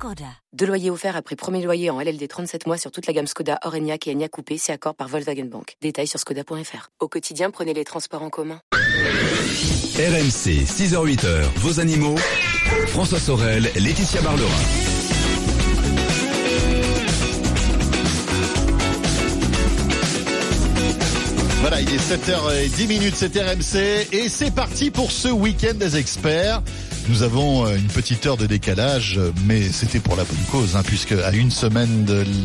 Skoda. Deux loyers offerts après premier loyer en LLD 37 mois sur toute la gamme Skoda, Orenia et Enya Coupé, c'est accord par Volkswagen Bank. Détails sur skoda.fr. Au quotidien, prenez les transports en commun. RMC, 6h-8h, vos animaux. François Sorel, Laetitia Barlerin. Voilà, il est 7h10 minutes, c'est RMC et c'est parti pour ce week-end des experts. Nous avons euh, une petite heure de décalage, mais c'était pour la bonne cause, hein, puisque à une semaine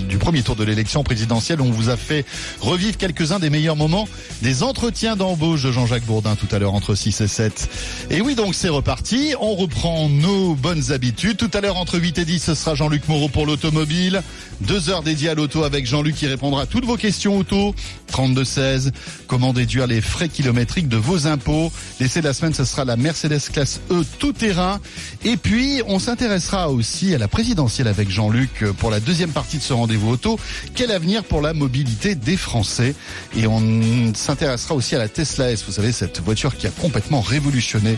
du premier tour de l'élection présidentielle, on vous a fait revivre quelques-uns des meilleurs moments des entretiens d'embauche de Jean-Jacques Bourdin tout à l'heure entre 6 et 7. Et oui, donc c'est reparti. On reprend nos bonnes habitudes. Tout à l'heure entre 8 et 10, ce sera Jean-Luc Moreau pour l'automobile. Deux heures dédiées à l'auto avec Jean-Luc qui répondra à toutes vos questions auto. 32-16. Comment déduire les frais kilométriques de vos impôts? L'essai de la semaine, ce sera la Mercedes classe E tout terrain. Et puis, on s'intéressera aussi à la présidentielle avec Jean-Luc pour la deuxième partie de ce rendez-vous auto. Quel avenir pour la mobilité des Français? Et on s'intéressera aussi à la Tesla S. Vous savez, cette voiture qui a complètement révolutionné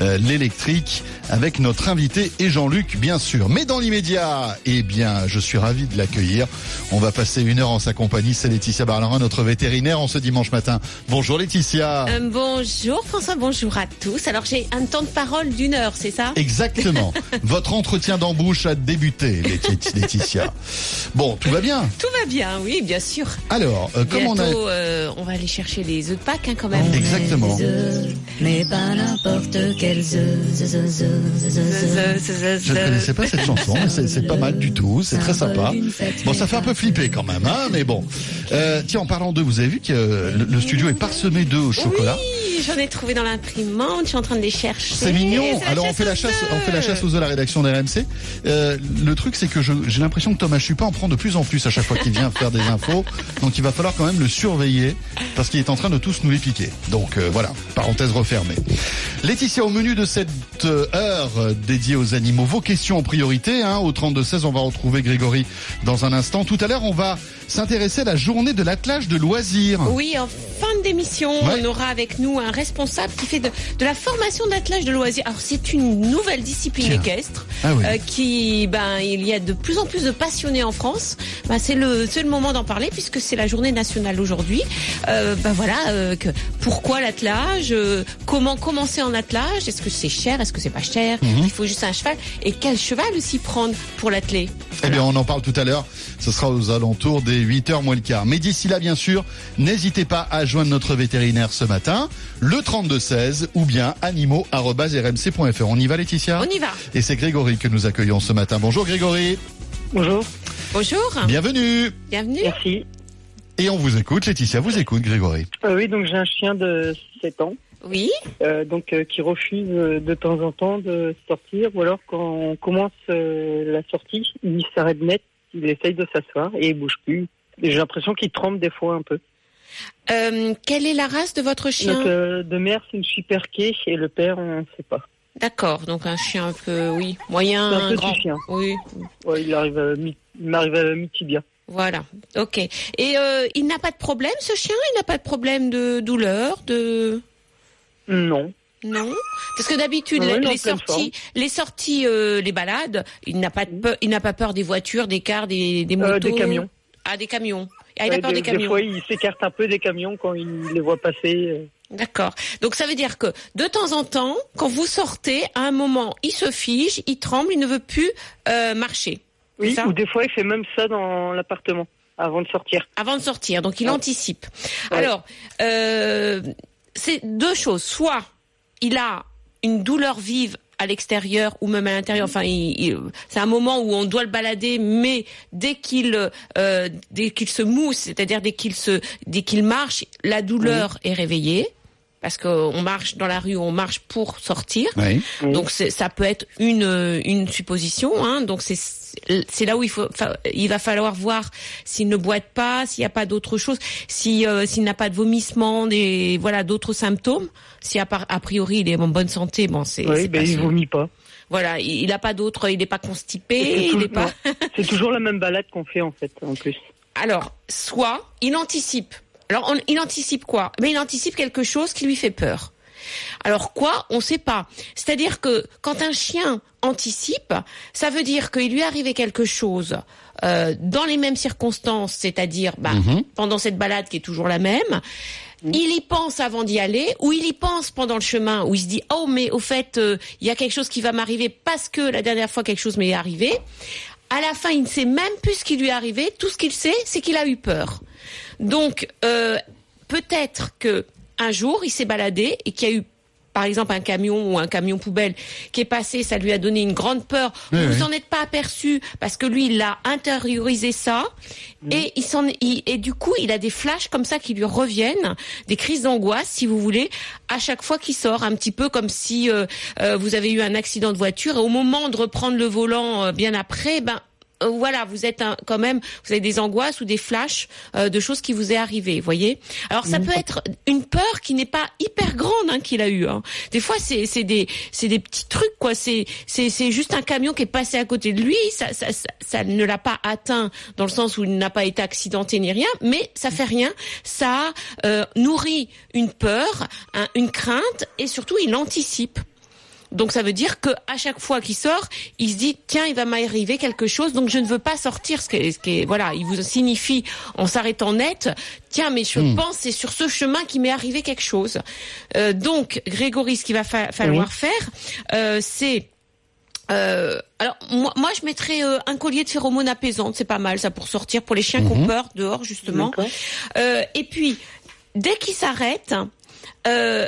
euh, l'électrique avec notre invité et Jean-Luc, bien sûr. Mais dans l'immédiat, eh bien, je suis ravi de l'accueillir. On va passer une heure en sa compagnie. C'est Laetitia Barlerin, notre vétérinaire en ce dimanche matin. Bonjour Laetitia. Euh, bonjour François, bonjour à tous. Alors j'ai un temps de parole d'une heure, c'est ça? Exactement. Votre entretien d'embauche a débuté, Laeti- Laetitia. Bon, tout va bien? Tout va bien, oui, bien sûr. Alors, euh, comme on a... Euh, on va aller chercher les œufs de Pâques hein, quand même. Exactement. Mais pas n'importe quels œufs. Je ne connaissais pas cette chanson, mais c'est- c'est pas mal du tout, c'est très sympa. Bon, ça fait un peu flipper quand même, hein, mais bon. Euh, tiens, en parlant d'eux, vous avez vu que euh, le, le studio est parsemé d'œufs au chocolat. Oui, j'en ai trouvé dans l'imprimante, je suis en train de les chercher. C'est mignon. Alors on fait la chasse, on fait la chasse aux œufs à la rédaction de RMC. Euh, le truc c'est que j'ai l'impression que Thomas Chupin en prend de plus en plus à chaque fois qu'il vient faire des infos. Donc il va falloir quand même le surveiller parce qu'il est en train de tous nous les piquer. Donc euh, voilà, parenthèse refermée. Laetitia, au menu de cette euh, heure dédiée aux animaux, vos questions en priorité. Hein, au 32-16, on va retrouver Grégory dans un instant. Tout à l'heure, on va s'intéresser à la journée de l'attelage de loisirs. Oui, d'émission, Ouais. on aura avec nous un responsable qui fait de, de la formation d'attelage de loisirs. Alors c'est une nouvelle discipline Tiens. équestre Ah oui. euh, qui, ben, il y a de plus en plus de passionnés en France. Ben, c'est le, le moment d'en parler puisque c'est la journée nationale aujourd'hui. Euh, ben voilà, euh, que, pourquoi l'attelage Comment commencer en attelage Est-ce que c'est cher Est-ce que c'est pas cher Mhm. Il faut juste un cheval. Et quel cheval aussi prendre pour l'atteler? Eh bien, on en parle tout à l'heure. Ce sera aux alentours des 8h moins le quart. Mais d'ici là, bien sûr, n'hésitez pas à joindre notre vétérinaire ce matin, le 3216 ou bien animaux.rmc.fr. On y va, Laetitia? On y va. Et c'est Grégory que nous accueillons ce matin. Bonjour Grégory. Bonjour, Bonjour. Bienvenue. Bienvenue. merci. Et on vous écoute, Laetitia vous écoute, Grégory. Euh, oui, donc j'ai un chien de 7 ans, Oui. euh, donc euh, qui refuse euh, de temps en temps de sortir, ou alors quand on commence euh, la sortie, il s'arrête net, il essaye de s'asseoir et il bouge plus. J'ai l'impression qu'il tremble des fois un peu. Euh, quelle est la race de votre chien Donc euh, de mère c'est une super quai et le père on ne sait pas. D'accord, donc un chien un peu, oui, moyen, un petit grand. chien. Oui, Ouais, il arrive à mi- il m'arrive à mi-tibia. voilà. Ok. Et euh, il n'a pas de problème, ce chien? Il n'a pas de problème de douleur, de Non. non Parce que d'habitude, les, sorties, les sorties, euh, les balades, il n'a pas de peur, il n'a pas peur des voitures, des cars, des, des motos, Euh, des camions. Ah, des camions. Ah, il a peur des, des camions. des fois il s'écarte un peu des camions quand il les voit passer. euh. D'accord. Donc ça veut dire que de temps en temps, quand vous sortez, à un moment, il se fige, il tremble, il ne veut plus euh, marcher. Oui, ou des fois il fait même ça dans l'appartement avant de sortir. avant de sortir. Donc il anticipe. Ouais. Alors, euh, c'est deux choses. Soit il a une douleur vive à l'extérieur ou même à l'intérieur. Enfin, il- il- c'est un moment où on doit le balader, mais dès qu'il euh, dès qu'il se mousse, c'est-à-dire dès qu'il se dès qu'il marche, la douleur est réveillée. parce qu'on marche dans la rue, on marche pour sortir. Oui. Donc ça peut être une une supposition. Hein. Donc c'est c'est là où il faut fa- il va falloir voir s'il ne boite pas, s'il n'y a pas d'autre chose, si euh, s'il n'a pas de vomissement, des voilà d'autres symptômes. Si a, priori il est en bonne santé, bon c'est Oui, ben, il vomit pas. voilà, il il a pas d'autre, il n'est pas constipé, c'est il n'est pas. C'est toujours la même balade qu'on fait en fait, en plus. Alors, soit il anticipe. Alors, on- il anticipe quoi? Mais il anticipe quelque chose qui lui fait peur. Alors quoi On ne sait pas. C'est-à-dire que quand un chien anticipe, ça veut dire qu'il lui est arrivé quelque chose euh, dans les mêmes circonstances, c'est-à-dire bah, pendant cette balade qui est toujours la même. Il y pense avant d'y aller, ou il y pense pendant le chemin, où il se dit oh mais au fait euh, il y a quelque chose qui va m'arriver parce que la dernière fois quelque chose m'est arrivé. À la fin, il ne sait même plus ce qui lui est arrivé. Tout ce qu'il sait, c'est qu'il a eu peur. Donc, euh, peut-être que un jour, il s'est baladé et qu'il y a eu, par exemple, un camion ou un camion poubelle qui est passé, ça lui a donné une grande peur. Oui, vous oui. en êtes pas aperçu parce que lui, il a intériorisé ça et il s'en, il- et du coup, il a des flashs comme ça qui lui reviennent, des crises d'angoisse, si vous voulez, à chaque fois qu'il sort, un petit peu comme si euh, euh, vous avez eu un accident de voiture et au moment de reprendre le volant euh, bien après, ben euh, voilà, vous êtes un- quand même, vous avez des angoisses ou des flashs euh, de choses qui vous est arrivé, voyez? Alors ça peut être une peur qui n'est pas hyper grande hein, qu'il a eu. Hein. Des fois c'est c'est des c'est des petits trucs quoi. C'est c'est c'est juste un camion qui est passé à côté de lui. Ça ça ça, ça ne l'a pas atteint dans le sens où il n'a pas été accidenté ni rien, mais ça fait rien. Ça euh, nourrit une peur, un- une crainte et surtout il anticipe. Donc ça veut dire que à chaque fois qu'il sort, il se dit tiens il va m'arriver quelque chose donc je ne veux pas sortir. Ce qui est, ce qui est- voilà il vous signifie en s'arrêtant net tiens mais je pense c'est sur ce chemin qu'il m'est arrivé quelque chose. Euh, donc Grégory ce qu'il va fa- falloir faire euh, c'est euh, alors moi, moi je mettrais euh, un collier de phéromones apaisantes, c'est pas mal ça pour sortir pour les chiens qui ont peur dehors justement. Euh, et puis dès qu'ils s'arrêtent, euh,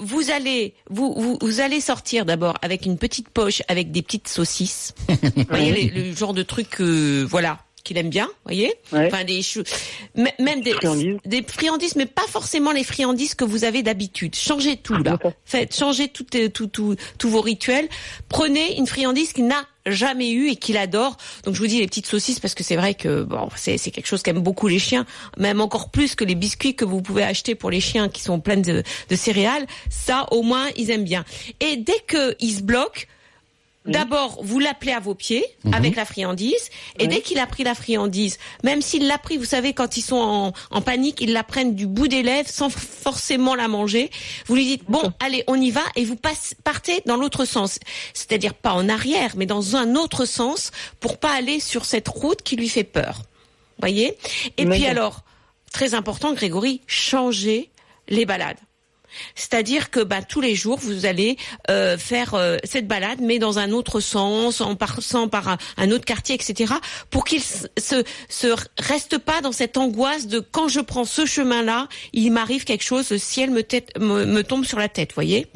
vous allez vous, vous, vous allez sortir d'abord avec une petite poche avec des petites saucisses. vous voyez les- le genre de truc euh, voilà qu'il aime bien, voyez Ouais. Enfin des chou- m- même des Friandises. des friandises mais pas forcément les friandises que vous avez d'habitude. Changez tout là. D'accord. Faites changez tout, euh, tout, tout, tous vos rituels. Prenez une friandise qu'il n'a jamais eu et qu'il adore. Donc je vous dis les petites saucisses parce que c'est vrai que bon c'est quelque chose qu'aiment beaucoup les chiens, même encore plus que les biscuits que vous pouvez acheter pour les chiens qui sont pleins de, de céréales. Ça au moins ils aiment bien. Et dès que ils se bloquent D'abord, vous l'appelez à vos pieds avec la friandise, et dès qu'il a pris la friandise, même s'il l'a pris, vous savez, quand ils sont en, en panique, ils la prennent du bout des lèvres sans forcément la manger. Vous lui dites bon, allez, on y va, et vous passe- partez dans l'autre sens, c'est-à-dire pas en arrière, mais dans un autre sens pour pas aller sur cette route qui lui fait peur. Voyez? Et puis alors, très important, Grégory, changer les balades. C'est-à-dire que bah, tous les jours, vous allez euh, faire euh, cette balade, mais dans un autre sens, en passant par un, un autre quartier, etc., pour qu'il se, se reste pas dans cette angoisse de quand je prends ce chemin-là, il m'arrive quelque chose, le ciel me, tête, me, me tombe sur la tête, voyez?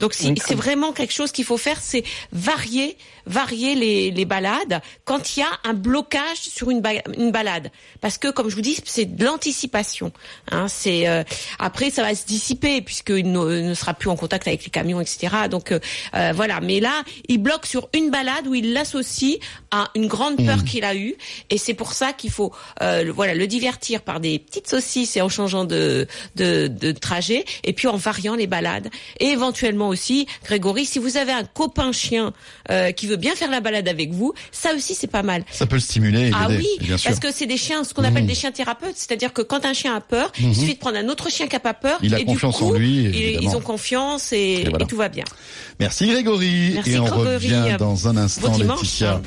Donc si- c'est vraiment quelque chose qu'il faut faire, c'est varier, varier les, les balades quand il y a un blocage sur une, ba- une balade, parce que comme je vous dis, c'est de l'anticipation. Hein, c'est euh, après ça va se dissiper puisqu'il ne, ne sera plus en contact avec les camions, etc. Donc euh, euh, voilà. Mais là, il bloque sur une balade où il l'associe à une grande peur qu'il a eue, et c'est pour ça qu'il faut euh, le- voilà le divertir par des petites saucisses et en changeant de, de de trajet, et puis en variant les balades. Et éventuellement aussi, Grégory, si vous avez un copain chien euh, qui veut bien faire la balade avec vous, ça aussi c'est pas mal. Ça peut le stimuler Ah oui, bien sûr. Mmh. parce que c'est des chiens, ce qu'on appelle des chiens thérapeutes, c'est-à-dire que quand un chien a peur, il suffit de prendre un autre chien qui a pas peur, Il a et confiance du coup, en lui, ils- ont confiance et, voilà. et tout va bien. Merci Grégory. Merci, et on Grégory. revient dans un instant, Bon. Laetitia,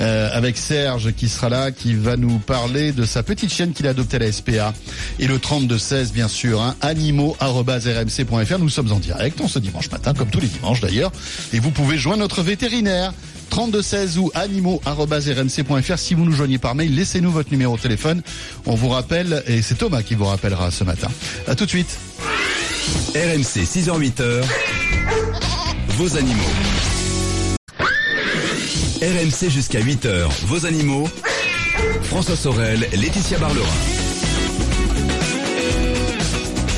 euh, avec Serge qui sera là, qui va nous parler de sa petite chienne qu'il a adoptée à la SPA. Et le 3216, bien sûr, hein, animaux.rmc.fr. Nous sommes en direct, on ce dimanche matin, comme tous les dimanches d'ailleurs. Et vous pouvez joindre notre vétérinaire. 3216 ou animaux.rmc.fr. Si vous nous joignez par mail, laissez-nous votre numéro de téléphone. On vous rappelle, et c'est Thomas qui vous rappellera ce matin. À tout de suite. RMC 6h-8h, vos animaux. RMC jusqu'à 8h, vos animaux. François Sorel, Laetitia Barlerin.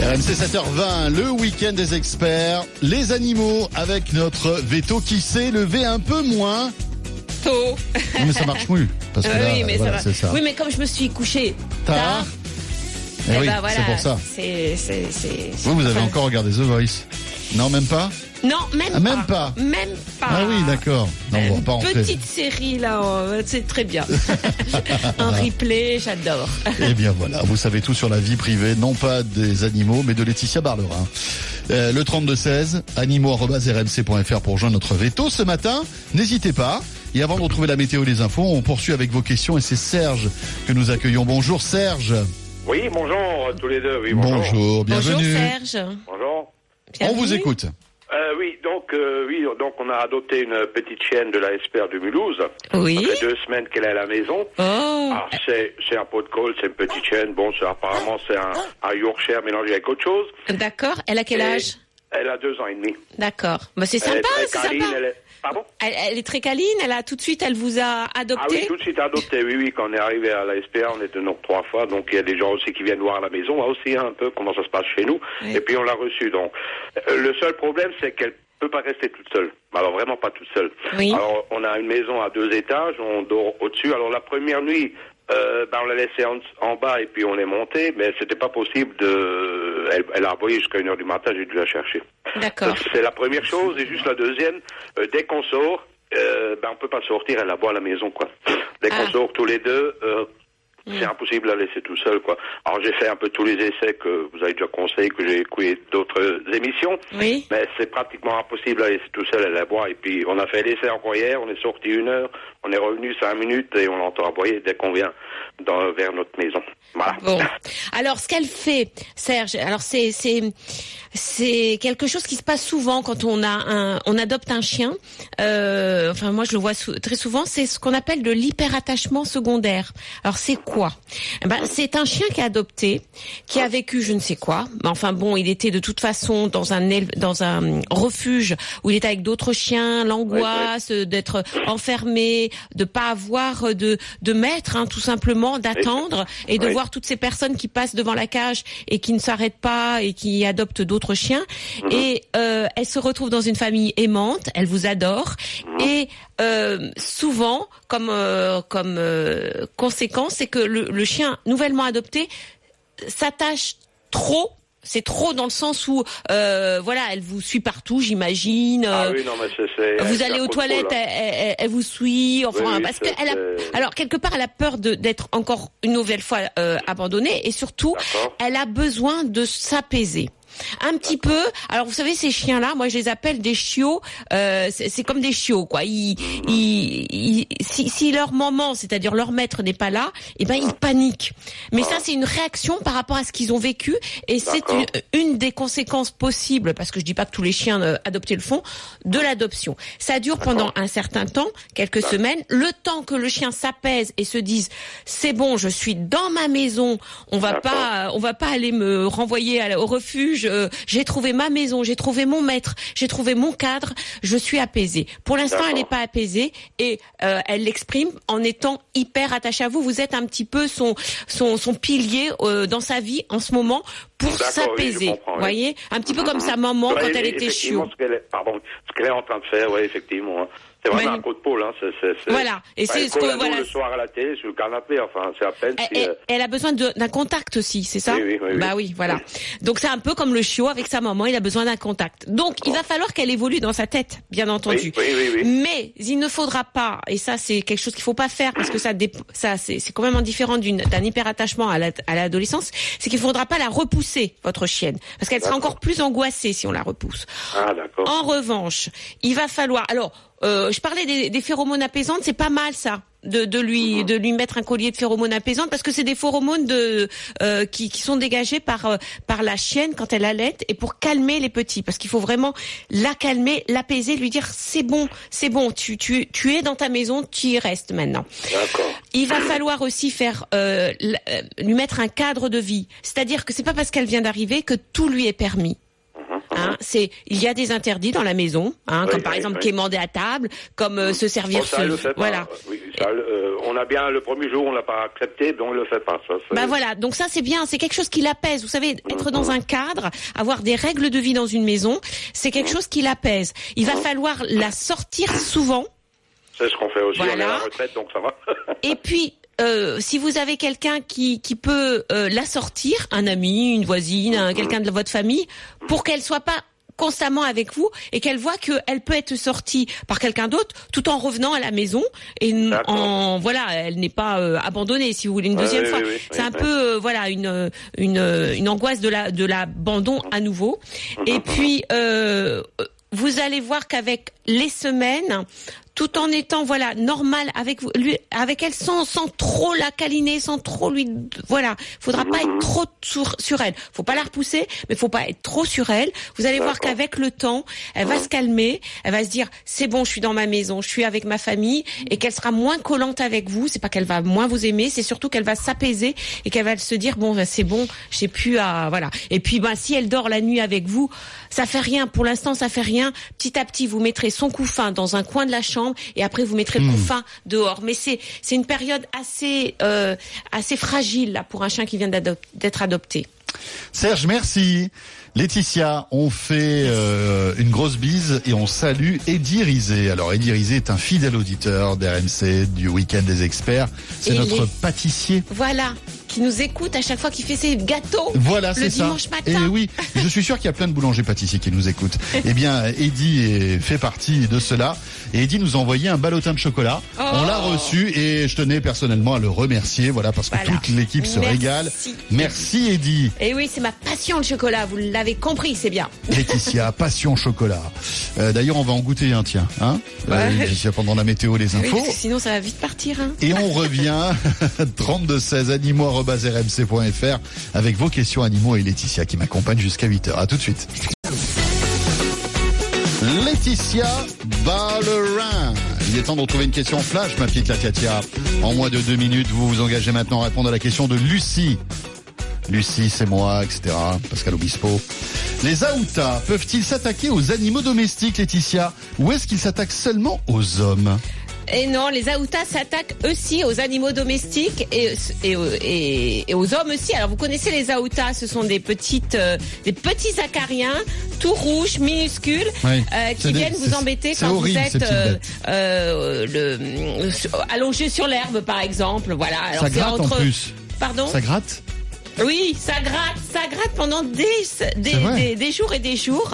RMC 7h20, le week-end des experts, les animaux avec notre veto qui s'est levé un peu moins. Tôt. Non, mais ça marche plus. Parce que là, oui, mais voilà, ça va. c'est ça. Oui, mais comme je me suis couché Tard. tard, Eh eh oui, ben voilà, c'est pour ça. C'est, c'est, c'est- Vous, vous avez enfin, encore regardé The Voice Non, même pas Non, même Ah, pas. même pas. Même pas. Ah oui, d'accord. Non, on va pas rentrer. Petite série là, euh, c'est très bien. Un replay, j'adore. Eh bien voilà, vous savez tout sur la vie privée, non pas des animaux, mais de Laetitia Barlerin. Euh, le 32-16, animaux.rmc.fr pour joindre notre veto ce matin. N'hésitez pas. Et avant de retrouver la météo et les infos, on poursuit avec vos questions et c'est Serge que nous accueillons. Bonjour Serge. Oui, bonjour tous les deux. Oui, bonjour. Bonjour, bienvenue. Bonjour Serge. Bonjour. On vous écoute. Euh, oui, donc euh, oui, donc on a adopté une petite chienne de la SPR de Mulhouse. Oui. Ça fait deux semaines qu'elle est à la maison. Oh. Alors c'est c'est un pot de colle, c'est une petite chienne. Bon, c'est apparemment c'est un, un Yorkshire mélangé avec autre chose. D'accord. Elle a quel Et âge? Elle a deux ans et demi. D'accord. Bah, c'est sympa, c'est sympa. elle est- Pardon Elle, elle est très câline. Elle a tout de suite, elle vous a Ah adopté. oui, tout de suite adopté. Oui, oui, quand on est arrivé à la SPA, on était donc trois fois. Donc il y a des gens aussi qui viennent voir à la maison, là aussi hein, un peu comment ça se passe chez nous. Oui. Et puis on l'a reçue. Donc Euh, le seul problème, c'est qu'elle peut pas rester toute seule. Alors vraiment pas toute seule. Oui. Alors on a une maison à deux étages, on dort au-dessus. Alors la première nuit. Euh, ben on l'a laissée en, en bas et puis on est monté, mais c'était pas possible de. Elle, elle a aboyé jusqu'à une heure du matin, j'ai dû la chercher. D'accord. C'est la première chose. Et juste la deuxième, euh, dès qu'on sort, euh, ben, on peut pas sortir, elle aboie à la maison, quoi. Dès qu'on Ah. sort tous les deux, euh, c'est impossible de la laisser tout seul, quoi. Alors j'ai fait un peu tous les essais que vous avez déjà conseillé, que j'ai écouté d'autres émissions, Oui. mais c'est pratiquement impossible de la laisser tout seul, elle aboie. Et puis on a fait l'essai encore hier, on est sorti une heure, on est revenu cinq minutes et on l'entend aboyer dès qu'on vient dans, vers notre maison. Voilà. Bon. Alors, ce qu'elle fait, Serge, alors c'est c'est c'est quelque chose qui se passe souvent quand on a un on adopte un chien. Euh, enfin, moi, je le vois sou- très souvent. C'est ce qu'on appelle de l'hyperattachement secondaire. Alors, c'est quoi? Eh ben, c'est un chien qui est adopté, qui a vécu je ne sais quoi. Mais enfin, bon, il était de toute façon dans un dans un refuge où il était avec d'autres chiens, l'angoisse d'être enfermé, de pas avoir de de maître, hein, tout simplement, d'attendre et de Oui. voir toutes ces personnes qui passent devant la cage et qui ne s'arrêtent pas et qui adoptent d'autres chiens. Mhm. Et euh, elle se retrouve dans une famille aimante, elle vous adore. Mhm. Et euh, souvent, comme euh, comme euh, conséquence, c'est que le, le chien nouvellement adopté s'attache trop. C'est trop dans le sens où, euh, voilà, elle vous suit partout, j'imagine. Ah euh, oui, non, mais c'est- vous allez aux toilettes, elle, elle- elle vous suit, enfin, Oui, oui, parce qu'elle a, alors quelque part, elle a peur d'être encore une nouvelle fois euh, abandonnée, et surtout, elle a besoin de s'apaiser. Un petit peu. Alors vous savez ces chiens-là, moi je les appelle des chiots. Euh, c'est comme des chiots quoi. Ils, ils, ils- si, si leur maman, c'est-à-dire leur maître n'est pas là, eh ben ils paniquent. Mais ça c'est une réaction par rapport à ce qu'ils ont vécu et c'est une, une des conséquences possibles, parce que je dis pas que tous les chiens euh, adoptés le font, de l'adoption. Ça dure pendant un certain temps, quelques semaines, le temps que le chien s'apaise et se dise c'est bon, je suis dans ma maison, on va pas, on va pas aller me renvoyer à au refuge. J'ai trouvé ma maison, j'ai trouvé mon maître, j'ai trouvé mon cadre, je suis apaisée. Pour l'instant, elle n'est pas apaisée et euh, elle l'exprime en étant hyper attachée à vous. Vous êtes un petit peu son son, son pilier euh, dans sa vie en ce moment pour oui, s'apaiser. oui. voyez, un petit peu comme sa maman Ouais, quand elle était chiot. Ce qu'elle est, pardon, ce qu'elle est en train de faire, oui, effectivement. C'est vraiment un coup de pôle, hein. c'est, c'est, c'est- Voilà. Et c'est ce que- voilà. le soir à la télé, sur le canapé, enfin, c'est à peine si... elle- euh, elle a besoin d'un contact aussi, c'est ça Oui, oui, oui. Bah oui, voilà. Donc c'est un peu comme le chiot avec sa maman, il a besoin d'un contact. Donc il va falloir qu'elle évolue dans sa tête, bien entendu. Oui, oui, oui, oui. Mais il ne faudra pas, et ça c'est quelque chose qu'il faut pas faire parce que ça, ça c'est complètement différent d'un hyperattachement à la- à l'adolescence, c'est qu'il faudra pas la repousser votre chienne, parce qu'elle sera encore plus angoissée si on la repousse. Ah, d'accord. En revanche, il va falloir. Alors, euh, je parlais des, des phéromones apaisantes, c'est pas mal ça. De, de lui de lui mettre un collier de phéromones apaisantes parce que c'est des phéromones de euh, qui, qui sont dégagés par euh, par la chienne quand elle allait et pour calmer les petits parce qu'il faut vraiment la calmer l'apaiser lui dire c'est bon c'est bon tu tu tu es dans ta maison tu y restes maintenant il va falloir aussi faire euh, euh, lui mettre un cadre de vie. C'est-à-dire que c'est pas parce qu'elle vient d'arriver que tout lui est permis. Hein, c'est il y a des interdits dans la maison, hein, Oui, comme par oui, exemple oui. quémander à table, comme euh, se servir fait pas. voilà. Ça, euh, on a bien le premier jour, on l'a pas accepté, donc on le fait pas. Ça, Bah voilà, donc ça c'est bien, c'est quelque chose qui l'apaise. Vous savez, être dans un cadre, avoir des règles de vie dans une maison, c'est quelque chose qui l'apaise. Il va falloir la sortir souvent. C'est ce qu'on fait aussi. On est à Voilà. la retraite, donc ça va. Et puis, euh, si vous avez quelqu'un qui, qui peut euh, la sortir, un ami, une voisine, un- quelqu'un de votre famille, pour qu'elle soit pas constamment avec vous et qu'elle voit qu'elle peut être sortie par quelqu'un d'autre tout en revenant à la maison et D'accord. en voilà elle n'est pas euh, abandonnée si vous voulez une deuxième fois. oui, oui, c'est un peu euh, voilà une une une angoisse de la de l'abandon à nouveau. Et puis euh, vous allez voir qu'avec les semaines tout en étant voilà normal avec lui, avec elle sans sans trop la câliner, sans trop lui voilà, faudra pas être trop sur, sur elle. Faut pas la repousser, mais faut pas être trop sur elle. Vous allez voir qu'avec le temps, elle va se calmer, elle va se dire c'est bon, je suis dans ma maison, je suis avec ma famille et qu'elle sera moins collante avec vous, c'est pas qu'elle va moins vous aimer, c'est surtout qu'elle va s'apaiser et qu'elle va se dire bon, bah, c'est bon, j'ai plus à voilà. Et puis ben si elle dort la nuit avec vous, ça fait rien pour l'instant, ça fait rien. Petit à petit, vous mettrez son couffin dans un coin de la chambre et après vous mettrez le couffin dehors. Mais c'est c'est une période assez euh, assez fragile là pour un chien qui vient d'être adopté. Serge, merci. Laetitia, on fait euh, une grosse bise et on salue Eddie Rizet. Alors Eddie Rizet est un fidèle auditeur d'RMC du Week-end des experts. C'est notre les- pâtissier. Voilà, qui nous écoute à chaque fois qu'il fait ses gâteaux. Voilà, c'est ça. dimanche matin. Et oui, je suis sûr qu'il y a plein de boulangers pâtissiers qui nous écoutent. eh bien, Eddie est- fait partie de cela. Et Eddie nous a envoyé un ballotin de chocolat. Oh. On l'a reçu et je tenais personnellement à le remercier. Voilà, parce que Voilà. toute l'équipe se régale. Merci Eddie. Et oui, c'est ma passion le chocolat. Vous l'avez compris, c'est bien. Laetitia, passion chocolat. Euh, D'ailleurs, on va en goûter un, tiens. Hein Ouais. Laetitia, pendant la météo, les infos. sinon ça va vite partir. Hein. Et on revient 32 16 animaux@rmc.fr avec vos questions animaux et Laetitia qui m'accompagne jusqu'à 8h. À tout de suite. Laetitia Ballerin. Il est temps de retrouver une question flash, ma petite Laetitia. En moins de deux minutes, vous vous engagez maintenant à répondre à la question de Lucie. Lucie, c'est moi, etc. Pascal Obispo. Les Aoutas peuvent-ils s'attaquer aux animaux domestiques, Laetitia? Ou est-ce qu'ils s'attaquent seulement aux hommes? Et non, les aoutas s'attaquent aussi aux animaux domestiques et, et, et- et aux hommes aussi. Alors vous connaissez les aoutas, ce sont des petites, euh, des petits acariens, tout rouges, minuscules, Oui. euh, qui des- viennent vous embêter quand horrible, vous êtes euh, euh, le, sur- allongé sur l'herbe, par exemple. Voilà. Alors Ça gratte en entre- plus. Pardon. Ça gratte Oui, ça gratte, ça gratte pendant des, des, des, des jours et des jours.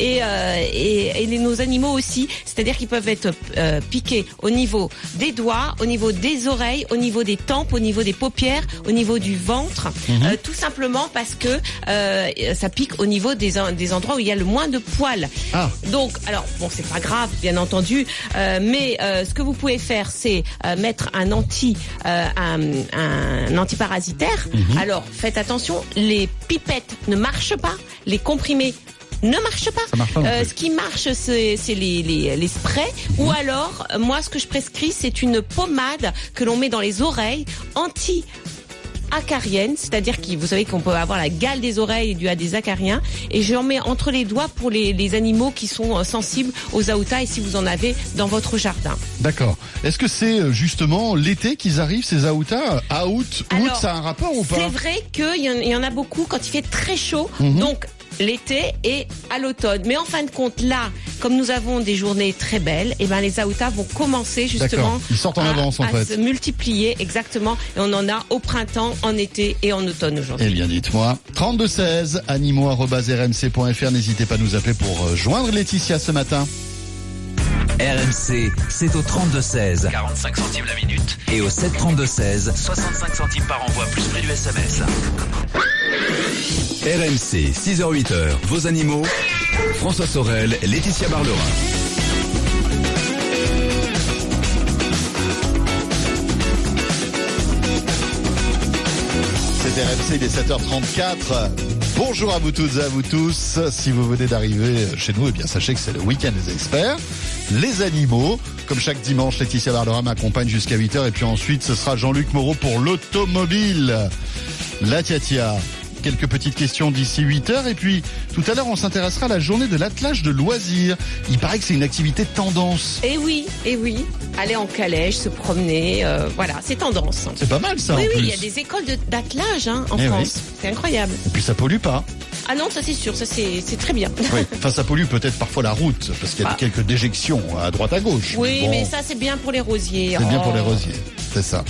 Et, euh, et, et nos animaux aussi, c'est-à-dire qu'ils peuvent être euh, piqués au niveau des doigts, au niveau des oreilles, au niveau des tempes, au niveau des paupières, au niveau du ventre, Mhm. euh, tout simplement parce que euh, ça pique au niveau des, des endroits où il y a le moins de poils. Ah. Donc, alors bon, c'est pas grave, bien entendu, euh, mais euh, ce que vous pouvez faire, c'est euh, mettre un anti, euh, un, un antiparasitaire. Mhm. Alors, faites attention, les pipettes ne marchent pas, les comprimés ne marchent pas. Marche Euh, ce qui marche, c'est les, les, les sprays. Mhm. Ou alors, euh, moi, ce que je prescris, c'est une pommade que l'on met dans les oreilles, anti acarienne, c'est-à-dire que vous savez qu'on peut avoir la gale des oreilles due à des acariens, et j'en mets entre les doigts pour les, les animaux qui sont euh, sensibles aux aoutas et si vous en avez dans votre jardin. D'accord. Est-ce que c'est euh, justement l'été qu'ils arrivent, ces aoutas Août, août, ça a un rapport ou pas? C'est vrai qu'il y, y en a beaucoup quand il fait très chaud, Mhm. donc l'été et à l'automne. Mais en fin de compte, là, comme nous avons des journées très belles, et ben les aoutas vont commencer justement. Ils sortent en à, avance, en à fait. se multiplier exactement. Et on en a au printemps, en été et en automne aujourd'hui. Eh bien, dites-moi. 3216 animaux@rmc.fr. N'hésitez pas à nous appeler pour euh, joindre Laetitia ce matin. RMC, c'est au 32-16. 45 centimes la minute. Et au 732-16. 65 centimes par envoi, plus prix du SMS. RMC, 6h-8h, vos animaux. François Sorel, Laetitia Barlerin. C'est RMC, il est 7h34. Bonjour à vous toutes et à vous tous. Si vous venez d'arriver chez nous, eh bien sachez que c'est le week-end des experts. Les animaux, comme chaque dimanche, Laetitia Barlerin m'accompagne jusqu'à 8h et puis ensuite ce sera Jean-Luc Moreau pour l'automobile. La Tiatia, quelques petites questions d'ici 8 heures. Et puis, tout à l'heure, on s'intéressera à la journée de l'attelage de loisirs. Il paraît que c'est une activité tendance. Et oui, et oui. Aller en calèche, se promener, euh, voilà, c'est tendance. C'est pas mal ça oui, en oui, plus. il y a des écoles d'attelage hein, en Eh oui. France. C'est incroyable. Et puis ça pollue pas. Ah non, ça c'est sûr, ça c'est très bien. Oui. Enfin, ça pollue peut-être parfois la route, parce qu'il y a Ah. quelques déjections à droite à gauche. Oui, Bon, mais ça c'est bien pour les rosiers. C'est bien Oh. pour les rosiers, c'est ça.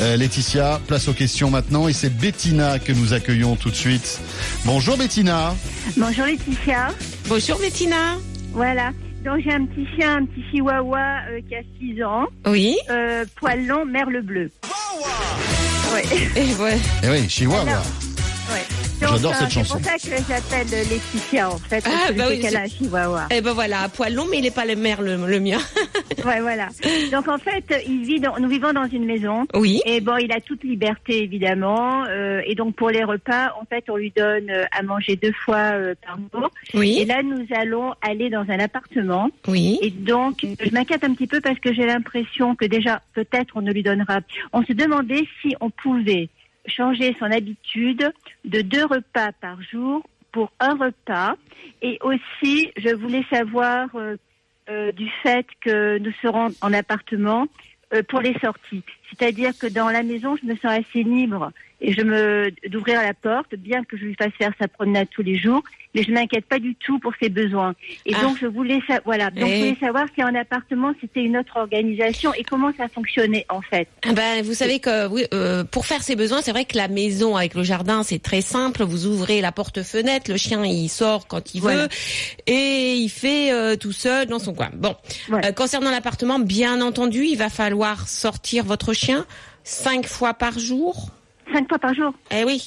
Euh, Laetitia, place aux questions maintenant, et c'est Bettina que nous accueillons tout de suite. Bonjour Bettina. Bonjour Laetitia. Bonjour Bettina. Voilà. Donc j'ai un petit chien, un petit chihuahua euh, qui a 6 ans, Oui. euh, poil long, merle bleu. Ouais. Et ouais. Eh oui, Chihuahua. Alors, J'adore cette chanson. C'est pour ça que j'appelle Laetitia en fait, parce Ah, que bah oui, qu'elle a un chihuahua. Eh ben voilà, poil long, mais il est pas le maire le, le mien. Ouais, voilà. Donc en fait, il vit dans, nous vivons dans une maison. Oui. Et bon, il a toute liberté évidemment. euh, et donc pour les repas, en fait, on lui donne euh, à manger deux fois euh, par jour. Et Oui. là, nous allons aller dans un appartement. Oui. Et donc, je m'inquiète un petit peu parce que j'ai l'impression que déjà, peut-être, on ne lui donnera. On se demandait si on pouvait changer son habitude de deux repas par jour pour un repas. Et aussi, je voulais savoir euh, euh, du fait que nous serons en appartement euh, pour les sorties. C'est-à-dire que dans la maison, je me sens assez libre et je me d'ouvrir la porte, bien que je lui fasse faire sa promenade tous les jours, mais je m'inquiète pas du tout pour ses besoins. Et Ah. donc je voulais sa- voilà, donc Eh. je voulais savoir si en appartement c'était une autre organisation et comment ça fonctionnait en fait. Ben, vous savez que oui, euh, pour faire ses besoins, c'est vrai que la maison avec le jardin, c'est très simple. Vous ouvrez la porte-fenêtre, le chien il sort quand il Voilà. veut et il fait euh, tout seul dans son coin. Bon. Euh, concernant l'appartement, bien entendu, il va falloir sortir votre chien cinq fois par jour. Cinq fois par jour. Eh oui.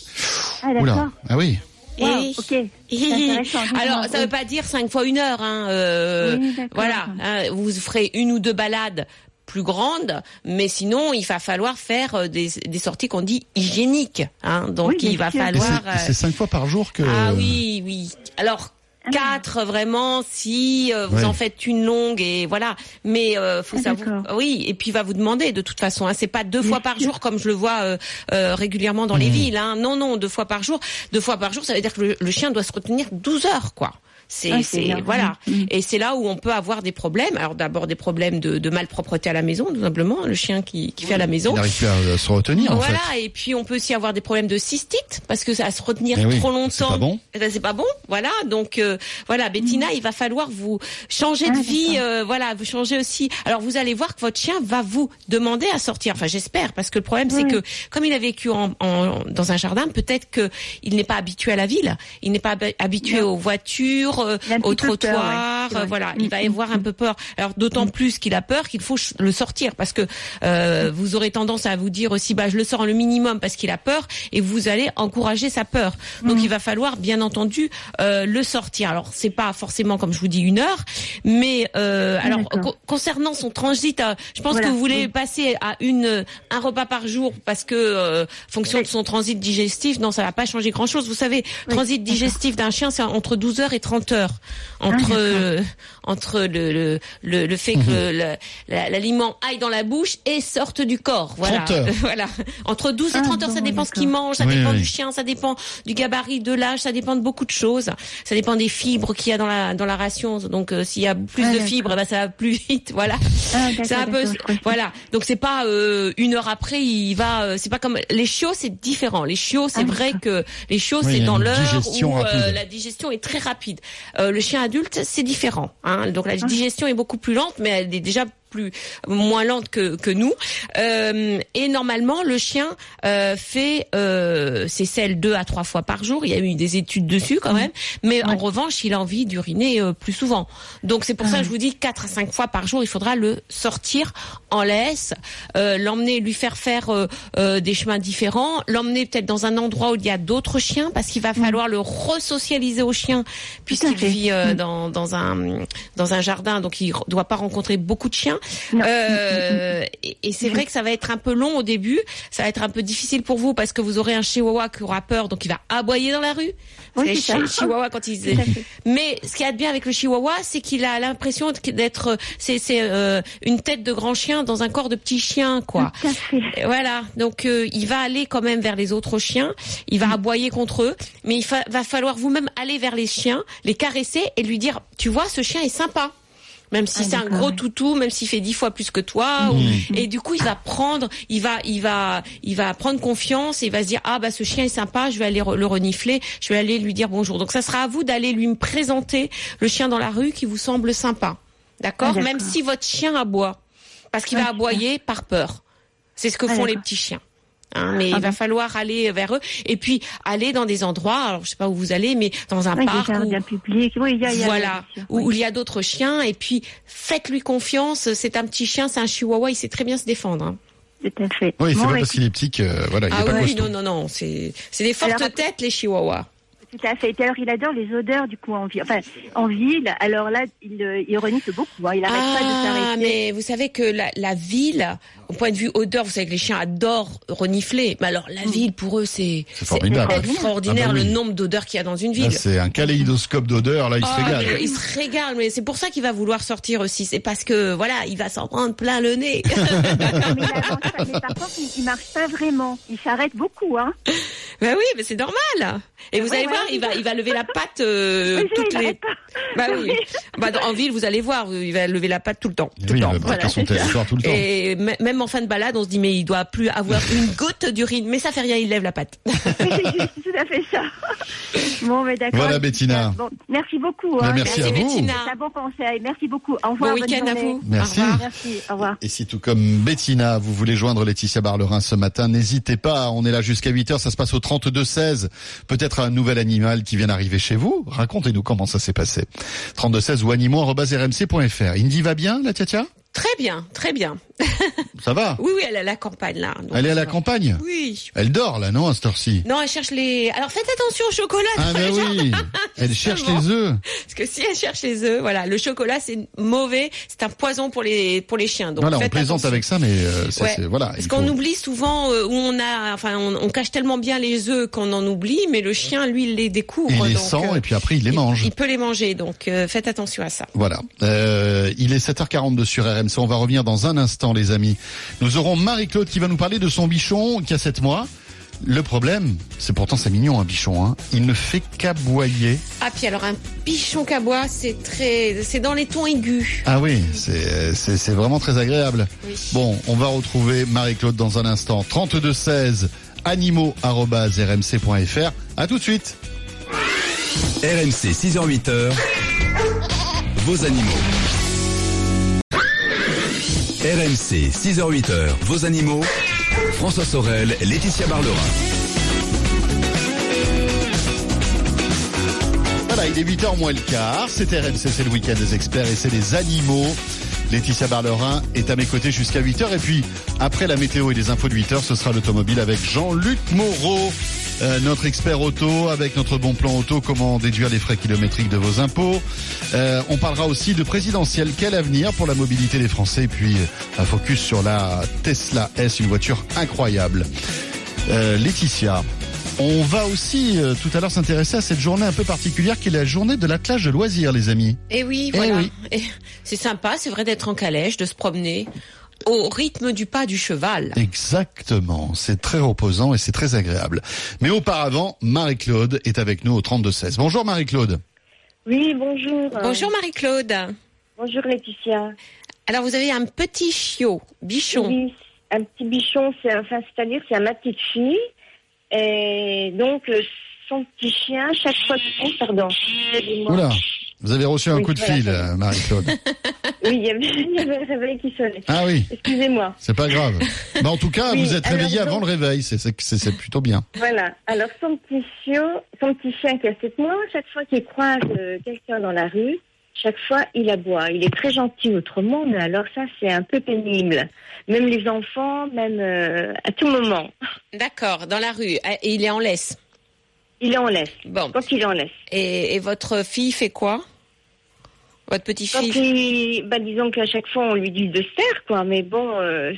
Ah d'accord. Ah oui. Wow, Et- ok. C'est intéressant. Alors, ça Oui. veut pas dire cinq fois une heure. Hein, euh, Oui, voilà, hein, vous ferez une ou deux balades plus grandes, mais sinon, il va falloir faire euh, des, des sorties qu'on dit hygiéniques. Hein, donc, Oui, il va sûr. Falloir. c'est- C'est cinq fois par jour que. Ah oui, oui. Alors. Quatre vraiment si euh, vous Ouais. en faites une longue et voilà. Mais euh, faut Ah, savoir oui et puis il va vous demander de toute façon hein, c'est pas deux fois par jour comme je le vois euh, euh, régulièrement dans les villes hein. non non deux fois par jour. Deux fois par jour ça veut dire que le, le chien doit se retenir 12 heures quoi c'est Ah, c'est c'est voilà Mmh. et c'est là où on peut avoir des problèmes alors d'abord des problèmes de, de malpropreté à la maison tout simplement le chien qui, qui fait à la maison Il n'arrive plus à se retenir en voilà, fait. et puis on peut aussi avoir des problèmes de cystite parce que ça va se retenir Eh oui, trop c'est longtemps. pas bon. Eh ben, c'est pas bon, voilà. Donc euh, voilà, Bettina, il va falloir vous changer de Ah, vie, euh, voilà, vous changer aussi. Alors vous allez voir que votre chien va vous demander à sortir. Enfin, j'espère, parce que le problème c'est que comme il a vécu en, en- dans un jardin, peut-être que il n'est pas habitué à la ville, il n'est pas hab- habitué Non. aux voitures, euh, Il a un aux petit peu peur, trottoirs, ouais. C'est euh, vrai. voilà, il va y Mm, avoir un peu peur. Alors d'autant plus qu'il a peur qu'il faut le sortir parce que euh, vous aurez tendance à vous dire aussi bah je le sors le minimum parce qu'il a peur et vous allez encourager sa peur. Donc il va falloir bien entendu euh, le sortir. Alors c'est pas forcément comme je vous dis une heure, mais euh, alors co- concernant son transit, euh, je pense Voilà, que vous voulez oui. passer à une un repas par jour parce que euh, fonction de son transit digestif, non ça va pas changer grand chose. Vous savez, Oui, transit digestif d'un chien c'est entre 12 heures et 30 heures entre d'accord. euh, entre le le, le, le fait que le- la- l'aliment aille dans la bouche et sorte du corps. Voilà. 30 heures. voilà. Entre 12 et Ah, 30 heures, ça dépend ce qu'il mange, ça Oui, dépend oui. du chien, ça dépend du gabarit, de l'âge, ça dépend de beaucoup de choses. Ça dépend des fibres qu'il y a dans la dans la ration. Donc euh, s'il y a plus Ah, de fibres, ben, ça va plus vite. Voilà. Ah, C'est un peu voilà. Donc c'est pas euh, une heure après, il va. euh, c'est pas comme les chiots, c'est différent. Les chiots, c'est Ah, vrai que les chiots, Oui, c'est dans l'heure digestion où euh, la digestion est très rapide. Euh, le chien adulte, c'est différent. Hein. Donc la digestion est beaucoup plus lente, mais elle est déjà plus moins lente que, que nous. Euh, et normalement, le chien euh, fait euh, ses selles deux à trois fois par jour. Il y a eu des études dessus quand même. Mais en revanche, il a envie d'uriner euh, plus souvent. Donc c'est pour ça que je vous dis quatre à cinq fois par jour, il faudra le sortir en laisse, euh, l'emmener, lui faire faire euh, euh, des chemins différents, l'emmener peut-être dans un endroit où il y a d'autres chiens, parce qu'il va falloir le resocialiser au chien, puisqu'il vit euh, dans, dans un dans un jardin, donc il doit pas rencontrer beaucoup de chiens. Euh, et et c'est vrai que ça va être un peu long au début. Ça va être un peu difficile pour vous parce que vous aurez un chihuahua qui aura peur, donc il va aboyer dans la rue. Oui, c'est ça. chi- chihuahuas quand fait. Mais ce qu'il y a de bien avec le chihuahua, c'est qu'il a l'impression d'être, c'est euh, une tête de grand chien dans un corps de petit chien, quoi. Tout à fait. Et Voilà, donc euh, il va aller quand même vers les autres chiens, il va aboyer contre eux, mais il fa- va falloir vous-même aller vers les chiens, les caresser et lui dire, tu vois, ce chien est sympa. Même si Ah, c'est un gros ouais. toutou, même s'il fait dix fois plus que toi, ou- et du coup il va prendre, il va, il va, il va prendre confiance et il va se dire ah bah ce chien est sympa, je vais aller re- le renifler, je vais aller lui dire bonjour. Donc ça sera à vous d'aller lui me présenter le chien dans la rue qui vous semble sympa, d'accord? Ah, d'accord. Même si votre chien aboie, parce qu'il Ouais, va aboyer par peur. C'est ce que Ah, font les petits chiens. Hein, mais Ah il va falloir aller vers eux et puis aller dans des endroits. Alors je sais pas où vous allez, mais dans un Oui, parc où- publics. Oui, il y a, y a voilà, où, oui. où il y a d'autres chiens et puis faites-lui confiance. C'est un petit chien, c'est un chihuahua, il sait très bien se défendre. hein. Tout à fait. Oui, c'est Bon, pas parce qu'il est petit que voilà, il est Ah pas oui, costaud. non, non, non, c'est c'est des fortes Alors, têtes les chihuahuas. Tout à fait. Alors, il adore les odeurs du coup en ville. Enfin, en ville. Alors là, il, euh, il renifle beaucoup. hein. Il n'arrête pas de Ah, s'arrêter. mais vous savez que la, la ville, au point de vue odeur, vous savez que les chiens adorent renifler. Mais alors Mm. la ville, pour eux, c'est c'est extraordinaire Ah bah oui. le nombre d'odeurs qu'il y a dans une ville. c'est un kaléidoscope d'odeurs, là, il se Oh, régale. mais il se régale, mais c'est pour ça qu'il va vouloir sortir aussi. C'est parce que voilà, il va s'en prendre plein le nez. mais, il. Mais par contre, il, marche pas vraiment. Il s'arrête beaucoup, hein. bah oui, mais c'est normal. Et vous Ouais, allez ouais, voir, il va, il va lever la patte euh, Oui, toutes les. Bah oui. Bah, dans- en ville, vous allez voir, il va lever la patte tout le temps. Tout Oui, le il temps. va braquer Voilà. son territoire tout le temps. Et même en fin de balade, on se dit mais il doit plus avoir une goutte d'urine. Mais ça fait rien, il lève la patte. Oui, c'est tout à fait ça. Bon, mais d'accord. Voilà, Bettina. Bon, merci beaucoup. Mais hein. merci à vous. Bettina. C'est un bon conseil. Merci beaucoup. Au revoir. Bon week-end à vous. Merci. Au revoir. Merci. Au revoir. Et si tout comme Bettina, vous voulez joindre Laetitia Barlerin ce matin, n'hésitez pas, on est là jusqu'à 8h, ça se passe au 32-16. Peut-être un nouvel animal qui vient d'arriver chez vous. Racontez-nous comment ça s'est passé. 32-16 ou animaux.rmc.fr. Indy va bien, la tia? Très bien, très bien. Ça va Oui, oui, elle est à la campagne là. donc Elle est à la campagne Oui. Elle dort là, non, à cette heure-ci Non, elle cherche les. Alors faites attention au chocolat. Ah ben oui Elle cherche les œufs Parce que si elle cherche les œufs, voilà, le chocolat c'est mauvais, c'est un poison pour les pour les chiens. Donc Voilà, on plaisante attention. avec ça, mais euh, Ouais. voilà. Parce qu'on faut- oublie souvent euh, où on a, enfin, on, on cache tellement bien les œufs qu'on en oublie, mais le chien, lui, il les découvre. Il les donc, sent euh, et puis après il les mange. Il peut les manger, donc faites attention à ça. Voilà. Il est 7h42 sur RMC. On va revenir dans un instant, les amis. Nous aurons Marie-Claude qui va nous parler de son bichon qui a 7 mois. Le problème, c'est pourtant c'est mignon un bichon. Hein. Il ne fait qu'aboyer. Ah puis alors un bichon cabois, c'est très, c'est dans les tons aigus. Ah oui, c'est vraiment très agréable. Oui. Bon, on va retrouver Marie-Claude dans un instant. 32 16 animaux@rmc.fr. À tout de suite. RMC 6h-8h, vos animaux. RMC 6h-8h, vos animaux. François Sorel, Laetitia Barlerin. Voilà, il est 8h moins le quart. C'est RMC, c'est le week-end des experts et c'est les animaux. Laetitia Barlerin est à mes côtés jusqu'à 8h. Et puis, après la météo et les infos de 8h, ce sera l'automobile avec Jean-Luc Moreau, euh, notre expert auto, avec notre bon plan auto, comment déduire les frais kilométriques de vos impôts. Euh, on parlera aussi de présidentiel. Quel avenir pour la mobilité des Français? Et puis, euh, un focus sur la Tesla S, une voiture incroyable. Euh, Laetitia, on va aussi euh, tout à l'heure s'intéresser à cette journée un peu particulière qui est la journée de l'attelage de loisirs, les amis. Et oui, Eh voilà. oui. Et C'est sympa, c'est vrai d'être en calèche, de se promener au rythme du pas du cheval. Exactement, c'est très reposant et c'est très agréable. Mais auparavant, Marie-Claude est avec nous au 32-16. Bonjour Marie-Claude. Oui, bonjour. Bonjour Marie-Claude. Bonjour Laetitia. Alors vous avez un petit chiot, bichon. Oui, un petit bichon, c'est enfin, c'est-à-dire c'est ma petite fille. Et donc euh, son petit chien, chaque fois que... Oh, pardon. Oula, vous avez reçu un Oui, coup de fil, euh, Marie-Claude. Oui, il y, avait, il y avait le réveil qui sonnait. Ah oui, Excusez-moi. c'est pas grave. Mais en tout cas, Oui, vous êtes réveillé donc- avant le réveil, c'est- c'est c'est- c'est plutôt bien. Voilà. Alors son petit chien, son petit chien qui a 7 mois, chaque fois qu'il croise euh, quelqu'un dans la rue, chaque fois il aboie. Il est très gentil autrement, mais alors ça c'est un peu pénible. Même les enfants, même euh, à tout moment. D'accord, dans la rue. Ah, Et il est en laisse? Il est en laisse. Bon. Quand il est en laisse. Et, et votre fille fait quoi? Votre petit Quand fils. il, bah, disons qu'à chaque fois, on lui dit de se taire, quoi. Mais bon, euh,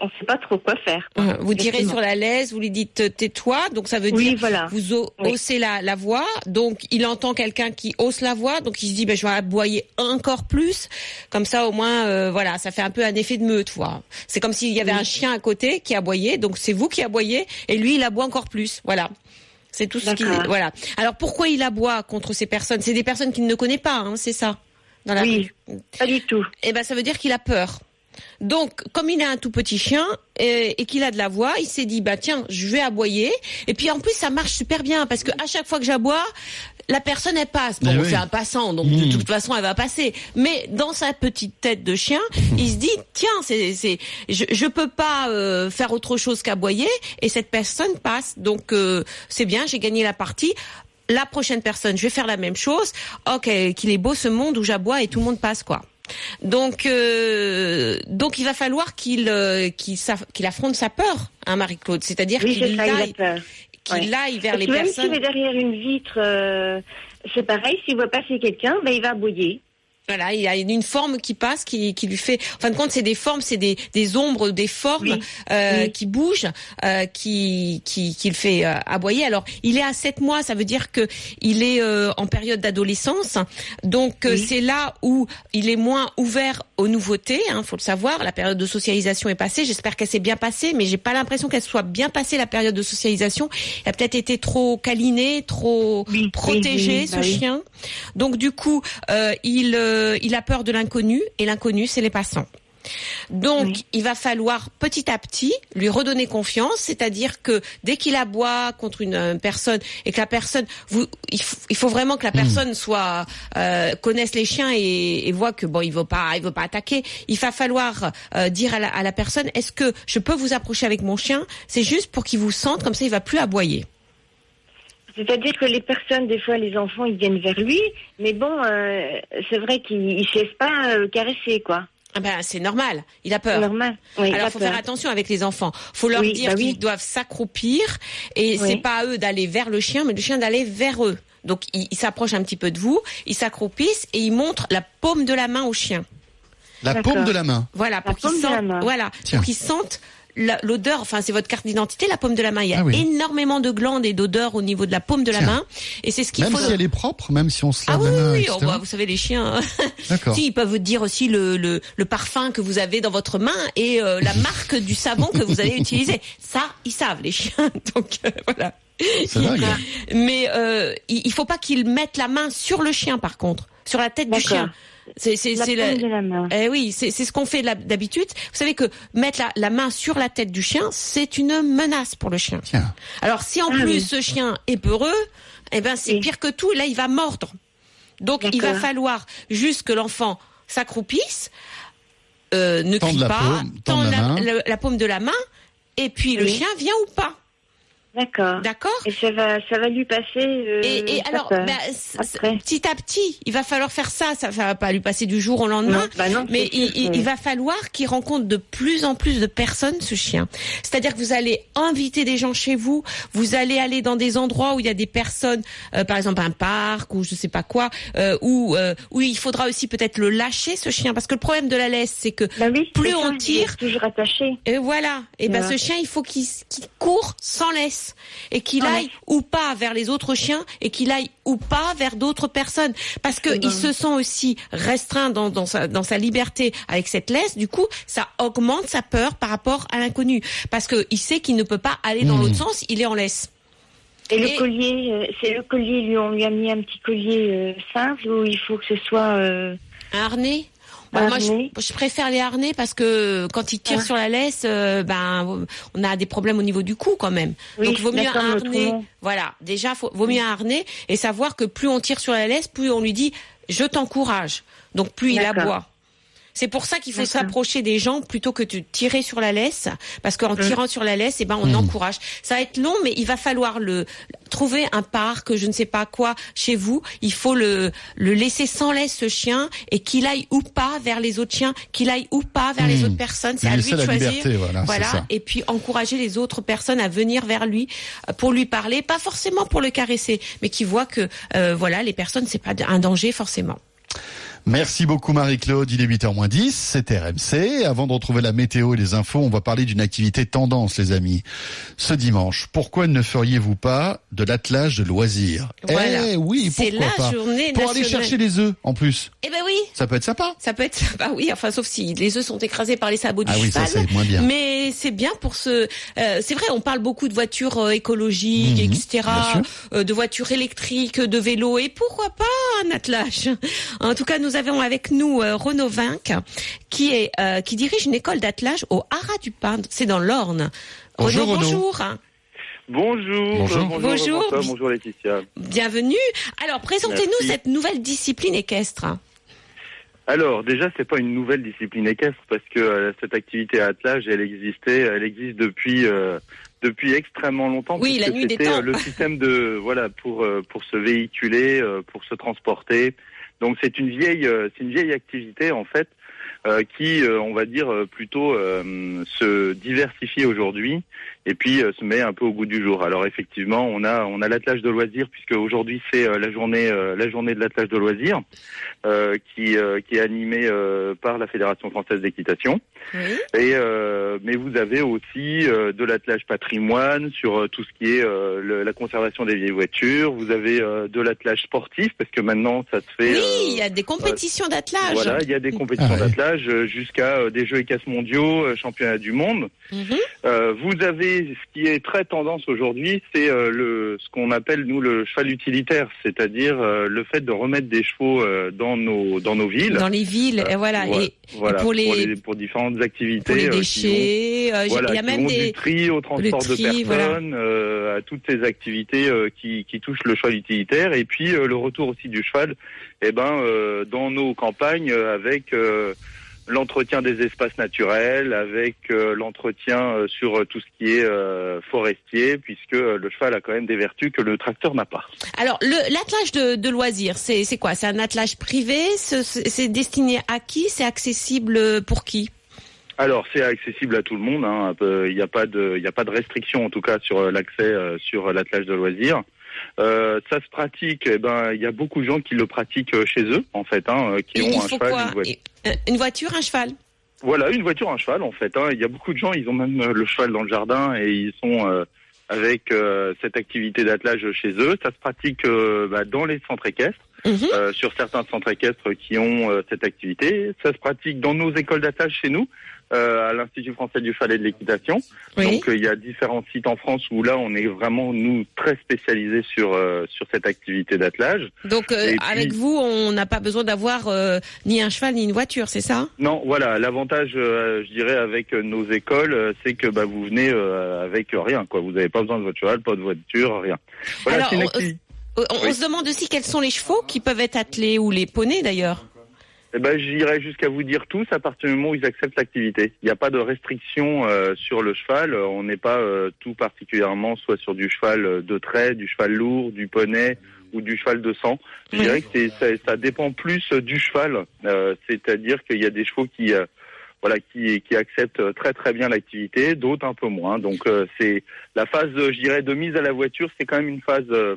on sait pas trop quoi faire. quoi. Euh, Vous tirez Exactement. sur la laisse, vous lui dites euh, tais-toi, donc ça veut Oui, dire voilà. vous Oui. haussez la, la voix, donc il entend quelqu'un qui hausse la voix, donc il se dit ben, je vais aboyer encore plus, comme ça au moins euh, voilà, ça fait un peu un effet de meute. C'est comme s'il y avait un chien à côté qui aboyait, donc c'est vous qui aboyez et lui il aboie encore plus, voilà. C'est tout ce qui D'accord. voilà. Alors pourquoi il aboie contre ces personnes? C'est des personnes qu'il ne connaît pas, hein, c'est ça? Dans la Oui, rue. pas du tout. Eh ben, ça veut dire qu'il a peur. Donc, comme il a un tout petit chien et, et qu'il a de la voix, il s'est dit bah tiens, je vais aboyer. Et puis en plus, ça marche super bien parce que à chaque fois que j'aboie, la personne elle passe. Bon, oui. c'est un passant, donc Mmh. de toute façon elle va passer. Mais dans sa petite tête de chien, il se dit tiens, c'est c'est je je peux pas euh, faire autre chose qu'aboyer et cette personne passe. Donc euh, c'est bien, j'ai gagné la partie. La prochaine personne, je vais faire la même chose. Ok, qu'il est beau ce monde où j'aboie et tout le monde passe quoi. Donc, euh, donc il va falloir qu'il euh, qu'il affronte sa peur, hein, Marie-Claude. C'est-à-dire Oui, qu'il aille, Ouais. vers Parce les que même s'il personnes. est derrière une vitre, euh, c'est pareil. S'il voit passer quelqu'un, ben, il va aboyer. Voilà, il y a une forme qui passe, qui, qui lui fait. En fin de compte, c'est des formes, c'est des, des ombres, des formes Oui. euh, Oui. qui bougent, euh, qui, qui, qui le fait euh, aboyer. Alors, il est à 7 mois, ça veut dire que il est euh, en période d'adolescence. Donc, euh, Oui. c'est là où il est moins ouvert aux nouveautés. Hein, faut le savoir. La période de socialisation est passée. J'espère qu'elle s'est bien passée, mais j'ai pas l'impression qu'elle soit bien passée la période de socialisation. Il a peut-être été trop câliné, trop Oui, oui, protégé, oui, ce bah oui. chien. Donc du coup, euh, il euh, il a peur de l'inconnu et l'inconnu c'est les passants. Donc, Oui. il va falloir petit à petit lui redonner confiance, c'est-à-dire que dès qu'il aboie contre une euh, personne et que la personne, vous, il, f- il faut vraiment que la personne soit euh, connaisse les chiens et, et voit que bon, il veut pas, il veut pas attaquer. Il va falloir euh, dire à la, à la personne, est-ce que je peux vous approcher avec mon chien? C'est juste pour qu'il vous sente, comme ça, il va plus aboyer. C'est-à-dire que les personnes, des fois, les enfants, ils viennent vers lui, mais bon, euh, c'est vrai qu'ils ne se laissent pas euh, caresser, quoi. Ah ben, c'est normal. Il a C'est peur. normal. Oui, Alors, pas faut peur. faire attention avec les enfants. Faut leur Oui, dire bah oui. qu'ils doivent s'accroupir et Oui. c'est pas à eux d'aller vers le chien, mais le chien d'aller vers eux. Donc, ils ils s'approchent un petit peu de vous, ils s'accroupissent et ils montrent la paume de la main au chien. La paume de la main. Voilà, pour qu'ils sentent, voilà, Tiens. pour qu'ils sentent l'odeur. Enfin, c'est votre carte d'identité, la paume de la main. Il y a Ah oui. énormément de glandes et d'odeurs au niveau de la paume de la main, et c'est ce qu'il Même faut. si elle est propre, même si on se Ah lave oui, la main, oui, oui. Oh, bah, vous savez les chiens. D'accord. Si, ils peuvent vous dire aussi le, le, le parfum que vous avez dans votre main et euh, la marque du savon que vous allez utiliser. Ça, ils savent les chiens. Donc euh, voilà. Mais euh, il, il faut pas qu'ils mettent la main sur le chien, par contre, sur la tête du chien. C'est c'est La c'est paume la- de la main. eh oui, c'est c'est ce qu'on fait d'hab- d'habitude. Vous savez que mettre la, la main sur la tête du chien, c'est une menace pour le chien. Tiens. Alors si en Ah plus oui. ce chien est peureux, eh ben c'est Oui. pire que tout. Là, il va mordre. Donc il va falloir juste que l'enfant s'accroupisse, euh, ne Tendre crie pas, paume, tendre la la, la paume de la main, et puis le chien vient ou pas. D'accord. D'accord Et ça va, ça va lui passer. euh, et, et alors, bah, petit à petit, il va falloir faire ça. Ça, ça va pas lui passer du jour au lendemain. Non, bah non, mais il, il- il va falloir qu'il rencontre de plus en plus de personnes, ce chien. C'est-à-dire que vous allez inviter des gens chez vous. Vous allez aller dans des endroits où il y a des personnes, euh, par exemple un parc ou je sais pas quoi, euh, où euh, où il faudra aussi peut-être le lâcher, ce chien, parce que le problème de la laisse, c'est que Bah oui, plus on ça, il tire, est toujours attaché. et voilà. Et ben ce chien, il faut qu'il qu'il court sans laisse et qu'il Ouais. aille ou pas vers les autres chiens et qu'il aille ou pas vers d'autres personnes parce que il se sent aussi restreint dans, dans sa dans sa liberté avec cette laisse. Du coup, ça augmente sa peur par rapport à l'inconnu parce que il sait qu'il ne peut pas aller dans Mmh. l'autre sens. Il est en laisse. Et le collier, euh, c'est le collier, lui, on lui a mis un petit collier euh, simple où il faut que ce soit. euh, Un harnais? Moi, je, je préfère les harnais parce que quand il tire Ah. sur la laisse, euh, ben, on a des problèmes au niveau du cou quand même. Oui, Donc, vaut mieux un harnais. Voilà. Déjà, faut, vaut mieux un harnais et savoir que plus on tire sur la laisse, plus on lui dit, je t'encourage. Donc, plus il aboie. C'est pour ça qu'il faut s'approcher des gens plutôt que de tirer sur la laisse, parce qu'en Mmh. tirant sur la laisse, eh ben on encourage. Ça va être long, mais il va falloir le trouver un parc, je ne sais pas quoi, chez vous. Il faut le le laisser sans laisse ce chien et qu'il aille ou pas vers les autres chiens, qu'il aille ou pas vers les Mmh. autres personnes. C'est Lui à lui de choisir. liberté, voilà. Et puis encourager les autres personnes à venir vers lui euh, pour lui parler, pas forcément pour le caresser, mais qui voit que euh, voilà les personnes c'est pas un danger forcément. Merci beaucoup Marie-Claude, il est 8h10, c'est RMC. Avant de retrouver la météo et les infos, on va parler d'une activité tendance les amis. Ce dimanche, pourquoi ne feriez-vous pas de l'attelage de loisirs? Voilà. Eh oui, pourquoi la pas? journée Pour aller chercher les œufs en plus. Eh ben oui. Ça peut être sympa. Ça peut être, bah oui, enfin sauf si les œufs sont écrasés par les sabots du Ah oui, ça, cheval. c'est moins bien. Mais c'est bien pour ce. euh, c'est vrai, on parle beaucoup de voitures euh, écologiques, Mhm, etc. euh, de voitures électriques, de vélos et pourquoi pas un attelage? En tout cas, nous avons avec nous euh, Renaud Vinck, qui est euh, qui dirige une école d'attelage au Haras du Pin. C'est dans l'Orne. Bonjour, Renaud, Renaud. bonjour. Bonjour. Bonjour. euh, Bonjour. bonjour. François, bonjour Laetitia. Bienvenue. Alors, présentez-nous cette nouvelle discipline équestre. Alors déjà, c'est pas une nouvelle discipline équestre parce que euh, cette activité à attelage, elle existait, elle existe depuis euh, depuis extrêmement longtemps. Oui, la nuit des temps. le système de voilà pour euh, pour se véhiculer, euh, pour se transporter. Donc c'est une vieille euh, c'est une vieille activité en fait euh, qui euh, on va dire plutôt se diversifie aujourd'hui et puis euh, se met un peu au goût du jour. Alors effectivement, on a on a l'attelage de loisirs puisque aujourd'hui c'est euh, la journée euh, la journée de l'attelage de loisirs euh, qui euh, qui est animée euh, par la Fédération française d'équitation. Et euh, mais vous avez aussi euh, de l'attelage patrimoine sur euh, tout ce qui est euh, le- la conservation des vieilles voitures. Vous avez euh, de l'attelage sportif parce que maintenant ça se fait. Oui, euh, il y a des compétitions d'attelage. voilà, il y a des compétitions Ah ouais. d'attelage jusqu'à euh, des jeux équestres mondiaux, euh, championnats du monde. Mhm. Euh, vous avez ce qui est très tendance aujourd'hui, c'est euh, le ce qu'on appelle nous le cheval utilitaire, c'est-à-dire euh, le fait de remettre des chevaux euh, dans nos dans nos villes. Dans les villes, et voilà. Et, voilà, et pour les, pour différentes activités. pour les déchets, il y a même des. du tri au transport tri, de personnes, à toutes ces activités qui, qui touchent le cheval utilitaire, et puis le retour aussi du cheval, eh ben dans nos campagnes avec l'entretien des espaces naturels, avec euh, l'entretien euh, sur euh, tout ce qui est forestier, puisque le cheval a quand même des vertus que le tracteur n'a pas. Alors, l'attelage de, de loisirs, c'est quoi? C'est un attelage privé? C'est destiné à qui? C'est accessible pour qui? Alors c'est accessible à tout le monde. hein, Il n'y a pas de, il a pas de restriction en tout cas sur l'accès sur l'attelage de loisirs. Euh, ça se pratique. Eh ben, il y a beaucoup de gens qui le pratiquent euh, chez eux en fait, hein, euh, qui ont un cheval, une voiture. Euh, Une voiture, un cheval? Voilà, une voiture, un cheval en fait. hein. Il y a beaucoup de gens, ils ont même le cheval dans le jardin et ils sont euh, avec euh, cette activité d'attelage chez eux. Ça se pratique euh, bah, dans les centres équestres, Mhm. euh, sur certains centres équestres qui ont euh, cette activité. Ça se pratique dans nos écoles d'attelage chez nous, euh, à l'Institut français du et de l'équitation. Oui. Donc euh, il y a différents sites en France où là on est vraiment nous très spécialisés sur euh, sur cette activité d'attelage. Donc, euh, puis- avec vous, on n'a pas besoin d'avoir euh, ni un cheval ni une voiture, c'est ça? Non, voilà, l'avantage, euh, je dirais, avec nos écoles, euh, c'est que bah, vous venez euh, avec rien, quoi. Vous n'avez pas besoin de votre cheval, pas de voiture, rien. Voilà, Alors, on-. Euh, On, se demande aussi quels sont les chevaux qui peuvent être attelés ou les poneys d'ailleurs. Eh ben, j'irais jusqu'à vous dire tous à partir du moment où ils acceptent l'activité. Il n'y a pas de restriction euh, sur le cheval. Euh, On n'est pas euh, tout particulièrement soit sur du cheval de trait, du cheval lourd, du poney ou du cheval de sang. Je Oui. dirais que ça, ça dépend plus du cheval. Euh, c'est-à-dire qu'il y a des chevaux qui voilà, qui, qui acceptent très très bien l'activité, d'autres un peu moins. Donc euh, c'est la phase, je dirais, de mise à la voiture, c'est quand même une phase, euh,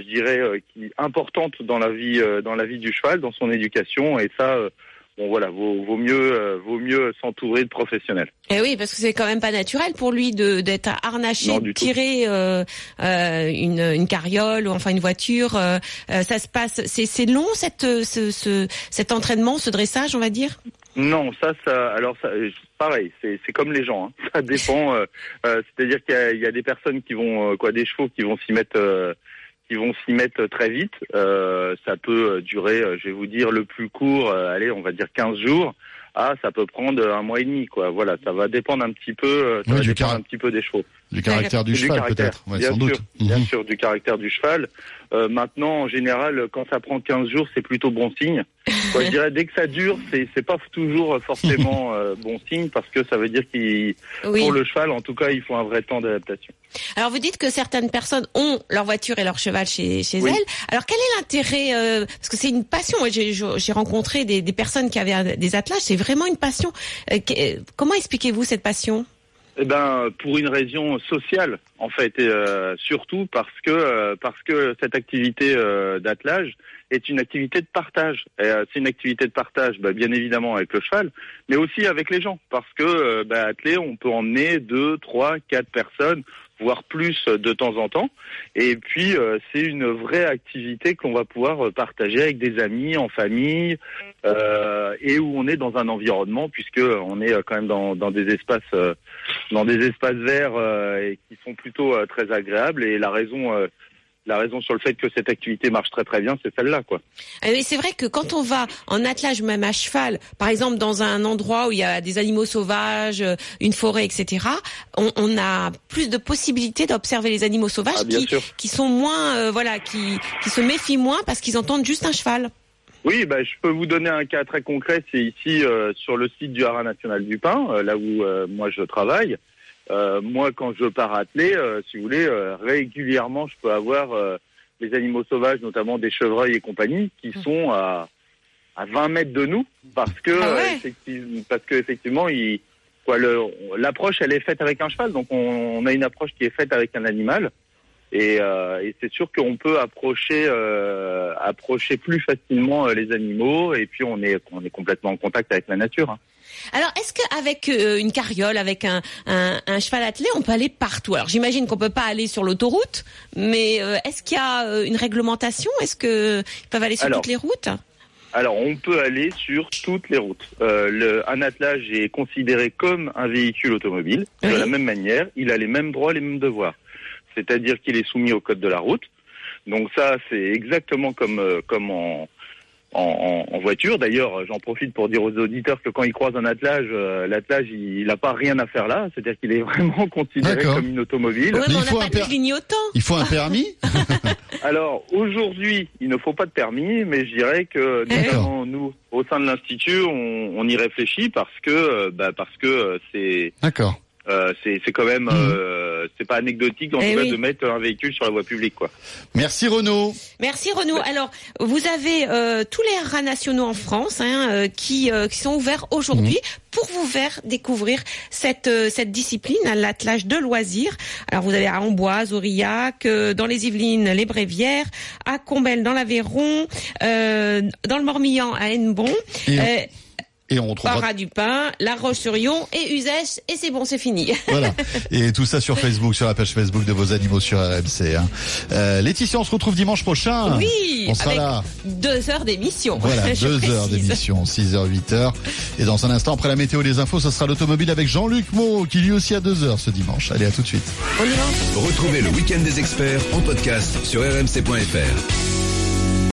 je dirais, euh, qui importante dans la vie, euh, dans la vie du cheval, dans son éducation, et ça, euh, bon voilà, vaut, vaut mieux, euh, vaut mieux s'entourer de professionnels. Eh oui, parce que c'est quand même pas naturel pour lui de d'être harnaché, de tirer euh, euh, une, une carriole ou enfin une voiture. euh, euh, ça se passe, c'est c'est long cette ce, ce cet entraînement, ce dressage, on va dire? Non, ça, ça, alors ça, euh, pareil, c'est c'est comme les gens, hein. ça dépend. euh, euh, C'est-à-dire qu'il y y a des personnes qui vont, euh, quoi, des chevaux qui vont s'y mettre, euh, qui vont s'y mettre très vite. Euh, ça peut durer, je vais vous dire, le plus court, euh, allez, on va dire 15 jours. Ah, ça peut prendre un mois et demi, quoi. Voilà, ça va dépendre un petit peu, euh, ça Oui, va du dépendre caractère. un petit peu des chevaux. Du caractère du Du cheval peut-être, ouais, bien sans sûr, doute. Bien Mhm. sûr, du caractère du cheval. Euh, maintenant, en général, quand ça prend 15 jours, c'est plutôt bon signe. Quoi, je dirais, dès que ça dure, c'est c'est pas toujours forcément euh, bon signe parce que ça veut dire qu'il, Oui. pour le cheval, en tout cas, il faut un vrai temps d'adaptation. Alors vous dites que certaines personnes ont leur voiture et leur cheval chez chez Oui. elles. Alors quel est l'intérêt euh, Parce que c'est une passion. Moi, j'ai j'ai rencontré des, des personnes qui avaient des attelages. C'est vraiment une passion. Euh, euh, comment expliquez-vous cette passion? Eh ben, pour une raison sociale, en fait, et, euh, surtout parce que euh, parce que cette activité euh, d'attelage est une activité de partage. C'est une activité de partage, bah, bien évidemment avec le cheval, mais aussi avec les gens, parce que bah, atteler, on peut emmener deux, trois, quatre personnes, voire plus euh, de temps en temps. Et puis, euh, c'est une vraie activité qu'on va pouvoir euh, partager avec des amis, en famille, euh, et où on est dans un environnement, puisque on est euh, quand même dans, dans des espaces, euh, dans des espaces verts et qui sont plutôt très agréables. Et la raison, la raison sur le fait que cette activité marche très très bien, c'est celle-là, quoi. Ah oui, c'est vrai que quand on va en attelage, même à cheval, par exemple dans un endroit où il y a des animaux sauvages, euh, une forêt, etc., on, on a plus de possibilités d'observer les animaux sauvages Ah, qui, sont moins, euh, voilà, qui, qui se méfient moins parce qu'ils entendent juste un cheval. Oui, bah, je peux vous donner un cas très concret. C'est ici euh, sur le site du Haras national du Pin, euh, là où euh, moi je travaille. Euh, moi, quand je pars atteler, euh, si vous voulez, euh, régulièrement, je peux avoir euh, les animaux sauvages, notamment des chevreuils et compagnie, qui sont à, à 20 mètres de nous, parce que Ah ouais. euh, effectivement, parce que effectivement, ils, quoi, l'approche, elle est faite avec un cheval, donc on, on a une approche qui est faite avec un animal. Et, euh, et c'est sûr qu'on peut approcher, euh, approcher plus facilement euh, les animaux, et puis on est, on est complètement en contact avec la nature. hein. Alors, est-ce qu'avec une carriole, avec un, un, un cheval attelé, on peut aller partout? Alors, j'imagine qu'on peut pas aller sur l'autoroute, mais est-ce qu'il y a une réglementation? Est-ce que ils peuvent aller sur Alors, toutes les routes? Alors, on peut aller sur toutes les routes. Euh, le, un attelage est considéré comme un véhicule automobile. De Oui. la même manière, il a les mêmes droits, les mêmes devoirs. C'est-à-dire qu'il est soumis au code de la route. Donc ça, c'est exactement comme, euh, comme en, en, voiture. D'ailleurs, j'en profite pour dire aux auditeurs que quand ils croisent un attelage, euh, l'attelage, il n'a pas rien à faire là. C'est-à-dire qu'il est vraiment considéré comme une automobile. Ouais, mais il on faut pas de per-. Il faut un permis Alors aujourd'hui, il ne faut pas de permis, mais je dirais que notamment nous, au sein de l'institut, on, on y réfléchit parce que euh, bah, parce que euh, c'est D'accord. Euh, c'est c'est quand même euh, c'est pas anecdotique en Eh tout cas oui. de mettre un véhicule sur la voie publique quoi. Merci Renaud. Merci Renaud. Alors, vous avez euh, tous les haras nationaux en France hein, euh, qui, euh, qui sont ouverts aujourd'hui pour vous faire découvrir cette, euh, cette discipline, hein, l'attelage de loisirs. Alors, vous avez à Amboise, Aurillac, euh, dans les Yvelines, les Brévières, à Combel, dans l'Aveyron, euh, dans le Morbihan, à Hennebon, Et, euh, et on retrouvera Paras du Pin, La Roche-sur-Yon et Uzès. Et c'est bon, c'est fini. Voilà. Et tout ça sur Facebook, sur la page Facebook de vos animaux sur RMC. Hein. Euh, Laetitia, on se retrouve dimanche prochain. Oui, On sera avec là. deux heures d'émission. Voilà, je deux heures d'émission, 6h, 8h. Et dans un instant, après la météo et les infos, ce sera l'automobile avec Jean-Luc Mo, qui lui aussi a deux heures ce dimanche. Allez, à tout de suite. On y va Retrouvez le week-end des experts en podcast sur rmc.fr.